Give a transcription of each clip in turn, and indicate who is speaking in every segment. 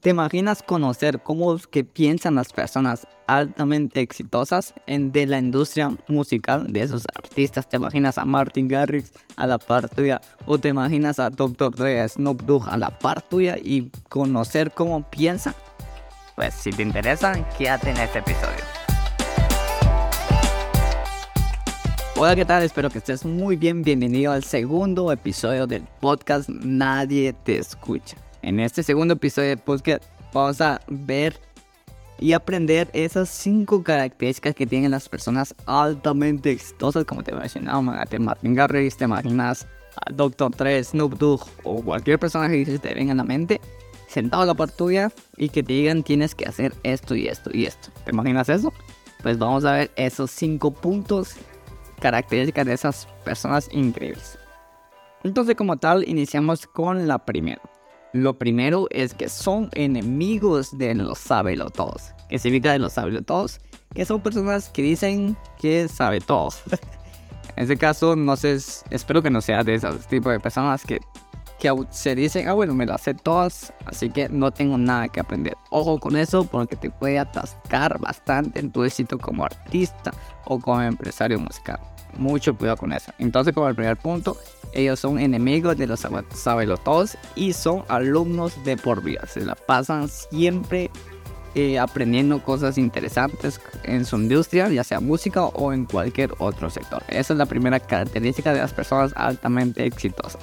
Speaker 1: ¿Te imaginas conocer cómo es que piensan las personas altamente exitosas en, de la industria musical de esos artistas? ¿Te imaginas a Martin Garrix a la par tuya? ¿O te imaginas a Dr. Dre, a Snoop Dogg a la par tuya y conocer cómo piensan? Pues si te interesa, quédate en este episodio. Hola, ¿qué tal? Espero que estés muy bien. Bienvenido al segundo episodio del podcast Nadie te escucha. En este segundo episodio de podcast vamos a ver y aprender esas cinco características que tienen las personas altamente exitosas, como te mencionaba, te Martin Garrix, te imaginas a Dr. 3, Snoop Dogg o cualquier personaje que te venga a la mente, sentado a la par tuya y que te digan tienes que hacer esto y esto y esto. ¿Te imaginas eso? Pues vamos a ver esos cinco puntos características de esas personas increíbles. Entonces como tal iniciamos con la primera. Lo primero es que son enemigos de los todos. ¿Qué significa de los todos? Que son personas que dicen que sabe todo. en este caso, no sé, espero que no sea de esos tipos de personas que, que se dicen, ah, bueno, me las sé todas, así que no tengo nada que aprender. Ojo con eso porque te puede atascar bastante en tu éxito como artista o como empresario musical. Mucho cuidado con eso. Entonces, como el primer punto, ellos son enemigos de los sabelotodos y son alumnos de por vida. Se la pasan siempre eh, aprendiendo cosas interesantes en su industria, ya sea música o en cualquier otro sector. Esa es la primera característica de las personas altamente exitosas.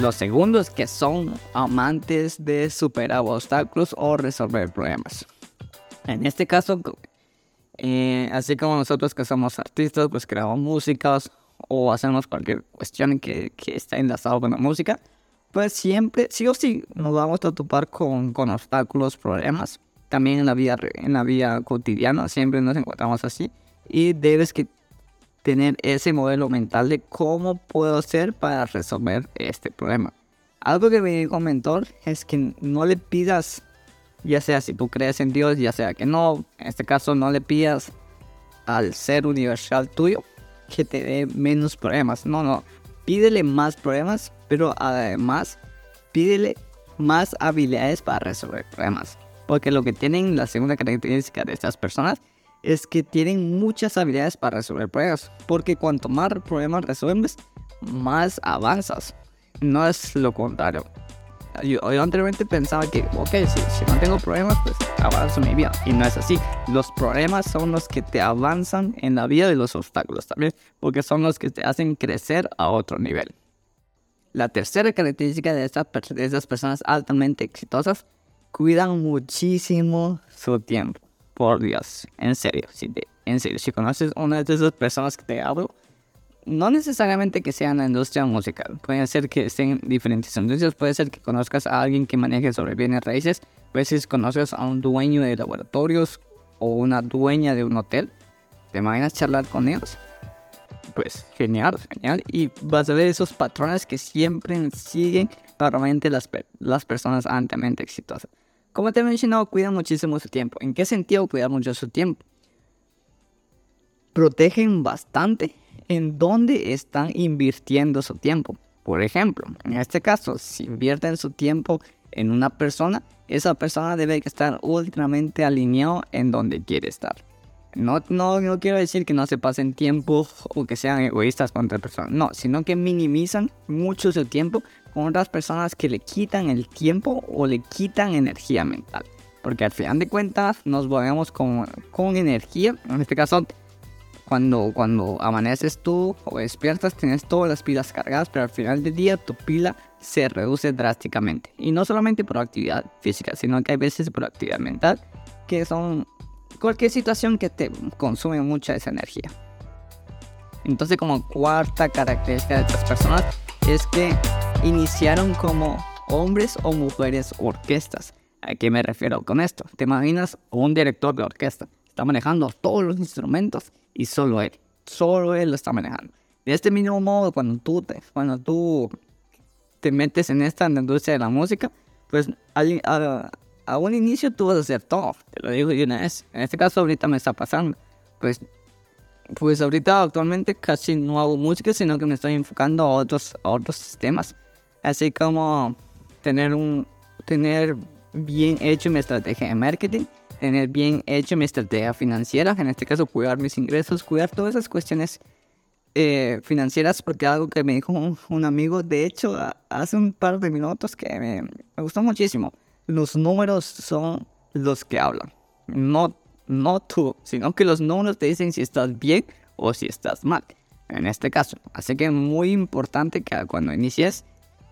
Speaker 1: Lo segundo es que son amantes de superar obstáculos o resolver problemas. En este caso, eh, así como nosotros que somos artistas, pues creamos músicas o hacemos cualquier cuestión que, que está enlazado con la música, pues siempre, sí o sí, nos vamos a topar con, con obstáculos, problemas. También en la, vida, en la vida cotidiana siempre nos encontramos así. Y debes que tener ese modelo mental de cómo puedo hacer para resolver este problema. Algo que me dijo un mentor es que no le pidas, ya sea si tú crees en Dios, ya sea que no, en este caso no le pidas al ser universal tuyo que te dé menos problemas. No, no. Pídele más problemas, pero además pídele más habilidades para resolver problemas. Porque lo que tienen la segunda característica de estas personas es que tienen muchas habilidades para resolver problemas. Porque cuanto más problemas resuelves, más avanzas. No es lo contrario yo, anteriormente pensaba que, ok, si, si, no tengo problemas, pues avanzo mi vida. Y no es así. Los problemas son los que te avanzan en la vida de los obstáculos también, porque son los que te hacen crecer a otro nivel. La tercera característica de, estas de esas personas altamente exitosas, cuidan muchísimo su tiempo. Por Dios, en serio, si en serio, si conoces una de esas personas que te hablo, no necesariamente que sea en la industria musical, puede ser que estén en diferentes industrias, puede ser que conozcas a alguien que maneje sobre bienes raíces, puede ser que conozcas a un dueño de laboratorios o una dueña de un hotel, ¿te imaginas charlar con ellos? Pues genial, genial, y vas a ver esos patrones que siempre siguen normalmente las, las personas altamente exitosas. Como te he mencionado, cuidan muchísimo su tiempo. ¿En qué sentido cuidar mucho su tiempo? Protegen bastante en dónde están invirtiendo su tiempo. Por ejemplo, en este caso, si invierten su tiempo en una persona, esa persona debe estar ultramente alineado en donde quiere estar. No, no, quiero decir que no se pasen tiempo o que sean egoístas con otras personas, no, sino que minimizan mucho su tiempo con otras personas que le quitan el tiempo o le quitan energía mental. Porque al final de cuentas nos volvemos con, con energía, en este caso cuando, cuando amaneces tú o despiertas, tienes todas las pilas cargadas, pero al final del día tu pila se reduce drásticamente. Y no solamente por actividad física, sino que hay veces por actividad mental, que son cualquier situación que te consume mucha esa energía. Entonces como cuarta característica de estas personas es que iniciaron como hombres o mujeres orquestas. ¿A qué me refiero con esto? ¿Te imaginas un director de orquesta? Está manejando todos los instrumentos y solo él, solo él lo está manejando. De este mismo modo, cuando tú te, cuando tú te metes en esta industria de la música, pues a, a, un inicio tú vas a hacer todo, te lo digo de una vez. En este caso ahorita me está pasando. Pues, pues ahorita actualmente casi no hago música, sino que me estoy enfocando a otros, a otros sistemas. Así como tener un, tener bien hecho mi estrategia de marketing, tener bien hecho mi estrategia financiera, en este caso cuidar mis ingresos, cuidar todas esas cuestiones eh, financieras, porque algo que me dijo un, amigo, de hecho, hace un par de minutos que me, gustó muchísimo. Los números son los que hablan, no, no tú, sino que los números te dicen si estás bien o si estás mal, en este caso. Así que es muy importante que cuando inicies,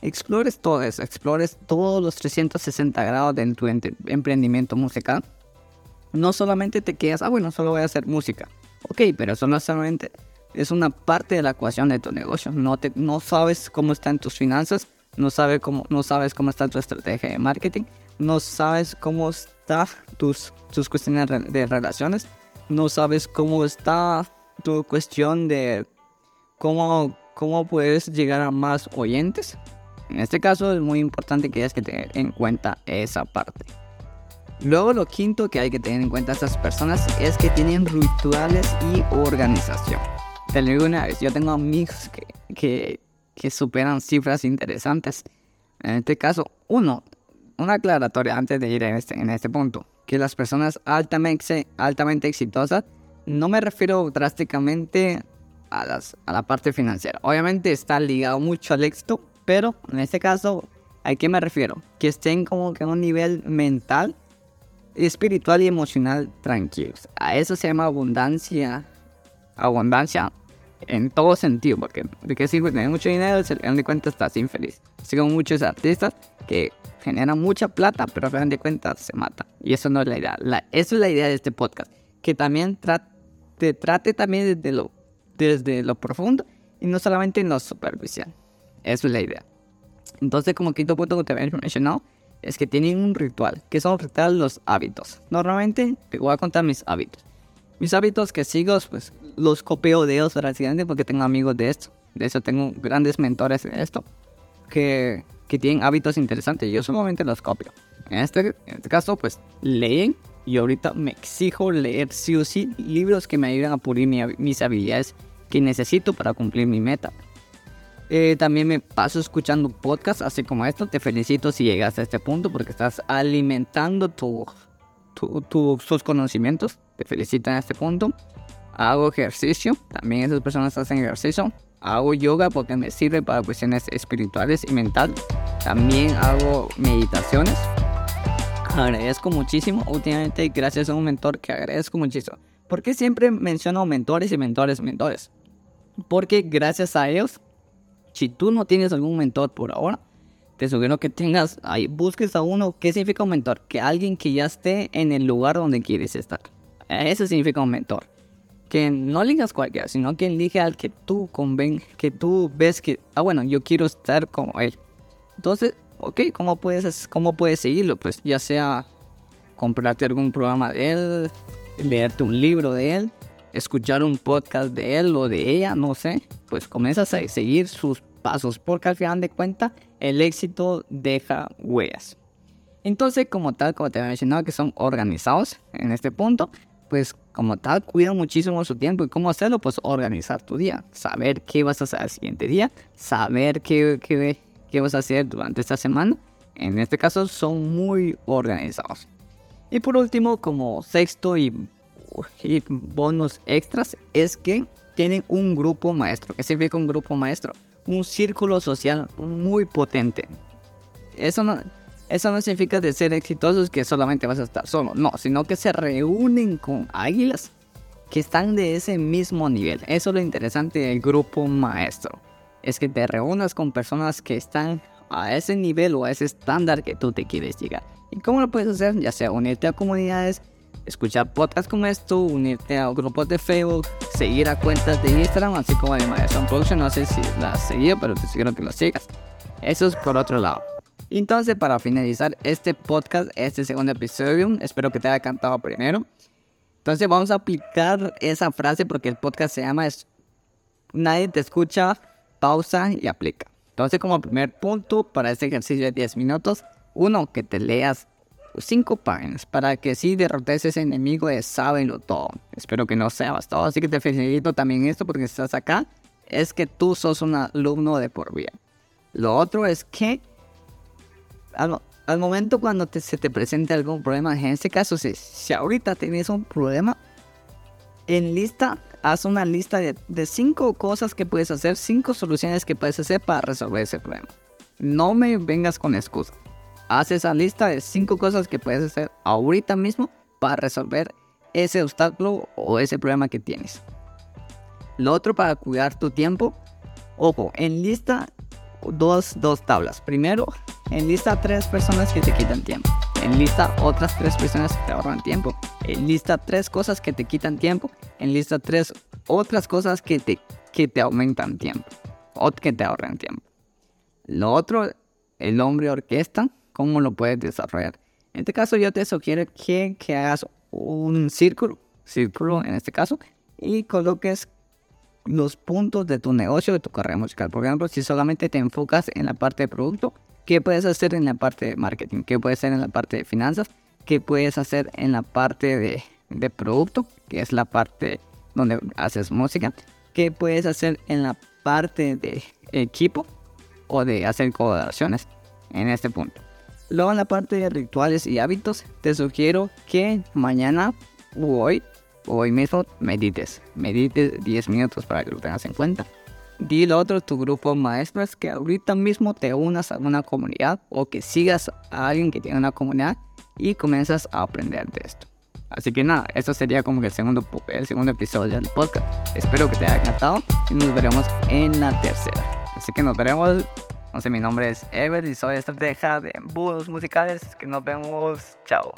Speaker 1: explores todo eso, explores todos los 360 grados de tu emprendimiento musical. No solamente te quedas, ah, bueno, solo voy a hacer música. Ok, pero eso no solamente es una parte de la ecuación de tu negocio. No, te, no sabes cómo están tus finanzas, no, sabe cómo, no sabes cómo está tu estrategia de marketing, no sabes cómo está tus, tus cuestiones de relaciones, no sabes cómo está tu cuestión de cómo, cómo puedes llegar a más oyentes. En este caso es muy importante que hayas que tener en cuenta esa parte. Luego lo quinto que hay que tener en cuenta estas personas es que tienen rituales y organización. Te lo digo una vez, yo tengo amigos que, que, que superan cifras interesantes. En este caso, uno, una aclaratoria antes de ir en este, en este punto, que las personas altamente, altamente exitosas, no me refiero drásticamente a, las, a la parte financiera. Obviamente está ligado mucho al éxito, pero en este caso, ¿a qué me refiero? Que estén como que a un nivel mental, espiritual y emocional tranquilos. A eso se llama abundancia. Abundancia en todo sentido, porque de qué sirve tener mucho dinero si al final de cuentas estás infeliz. Como muchos artistas que generan mucha plata, pero al final de cuentas se matan. Y eso no es la idea. La, eso es la idea de este podcast. Que también te trate también desde lo, desde lo profundo y no solamente en lo superficial. Eso es la idea. Entonces, como quinto punto que te había mencionado, es que tienen un ritual, que son rituales los hábitos. Normalmente te voy a contar mis hábitos. Mis hábitos que sigo, pues los copio de ellos prácticamente porque tengo amigos de esto. De eso tengo grandes mentores de esto que, que tienen hábitos interesantes. Yo solamente los copio. En este, en este caso, pues leen y ahorita me exijo leer sí o sí libros que me ayuden a pulir mis habilidades que necesito para cumplir mi meta. Eh, también me paso escuchando podcasts así como esto. Te felicito si llegas a este punto porque estás alimentando tu, tus conocimientos. Te felicito en este punto. Hago ejercicio. También esas personas hacen ejercicio. Hago yoga porque me sirve para cuestiones espirituales y mental. También hago meditaciones. Agradezco muchísimo. Últimamente, gracias a un mentor que agradezco muchísimo. ¿Por qué siempre menciono mentores y mentores, mentores? Porque gracias a ellos si tú no tienes algún mentor por ahora, te sugiero que tengas ahí, busques a uno. ¿Qué significa un mentor? Que alguien que ya esté en el lugar donde quieres estar. Eso significa un mentor. Que no eligas cualquiera, sino que elige al que tú conven, que tú ves que, ah, bueno, yo quiero estar como él. Entonces, ok, ¿cómo puedes, cómo puedes seguirlo? Pues ya sea comprarte algún programa de él, leerte un libro de él, escuchar un podcast de él o de ella, no sé. Pues comienzas a seguir sus pasos, porque al final de cuentas el éxito deja huellas. Entonces, como tal, como te había mencionado, que son organizados en este punto, pues como tal, cuidan muchísimo su tiempo. ¿Y cómo hacerlo? Pues organizar tu día, saber qué vas a hacer el siguiente día, saber qué, qué, qué vas a hacer durante esta semana. En este caso, son muy organizados. Y por último, como sexto y, y bonus extras, es que tienen un grupo maestro. ¿Qué significa un grupo maestro? Un círculo social muy potente. Eso no, eso no significa de ser exitosos que solamente vas a estar solo, no, sino que se reúnen con águilas que están de ese mismo nivel. Eso es lo interesante del grupo maestro. Es que te reúnas con personas que están a ese nivel o a ese estándar que tú te quieres llegar. ¿Y cómo lo puedes hacer? Ya sea unirte a comunidades, escuchar podcasts como esto, unirte a grupos de Facebook, seguir a cuentas de Instagram, así como de Madison Production. No sé si las seguido, pero te sugiero que lo sigas. Eso es por otro lado. Entonces, para finalizar este podcast, este segundo episodio, espero que te haya encantado primero. Entonces, vamos a aplicar esa frase porque el podcast se llama es, Nadie te escucha, pausa y aplica. Entonces, como primer punto para este ejercicio de 10 minutos, uno, que te leas cinco páginas para que si derrotes ese enemigo de sábenlo todo. Espero que no sea bastado, así que te felicito también esto porque estás acá. Es que tú sos un alumno de por vida. Lo otro es que al momento cuando te, se te presente algún problema, en este caso, si, si ahorita tienes un problema, en lista, haz una lista de, de cinco cosas que puedes hacer, cinco soluciones que puedes hacer para resolver ese problema. No me vengas con excusas. Haz esa lista de cinco cosas que puedes hacer ahorita mismo para resolver ese obstáculo o ese problema que tienes. Lo otro para cuidar tu tiempo, ojo, en lista dos, dos tablas. Primero, en lista tres personas que te quitan tiempo. En lista otras tres personas que te ahorran tiempo. En lista tres cosas que te quitan tiempo. En lista tres otras cosas que te, que te aumentan tiempo. O que te ahorran tiempo. Lo otro, el hombre orquesta, cómo lo puedes desarrollar. En este caso yo te sugiero que, que hagas un círculo, círculo en este caso, y coloques los puntos de tu negocio, de tu carrera musical. Por ejemplo, si solamente te enfocas en la parte de producto, ¿qué puedes hacer en la parte de marketing? ¿Qué puedes hacer en la parte de finanzas? ¿Qué puedes hacer en la parte de, de producto? Que es la parte donde haces música. ¿Qué puedes hacer en la parte de equipo? O de hacer colaboraciones en este punto. Luego en la parte de rituales y hábitos, te sugiero que mañana o hoy hoy mismo medites. Medites 10 minutos para que lo tengas en cuenta. Di lo otro tu grupo maestro es que ahorita mismo te unas a una comunidad o que sigas a alguien que tiene una comunidad y comienzas a aprender de esto. Así que nada, eso sería como el segundo, el segundo episodio del podcast. Espero que te haya encantado y nos veremos en la tercera. Así que nos veremos. Sé, mi nombre es Ever y soy estrategia de embudos musicales. Que nos vemos. Chao.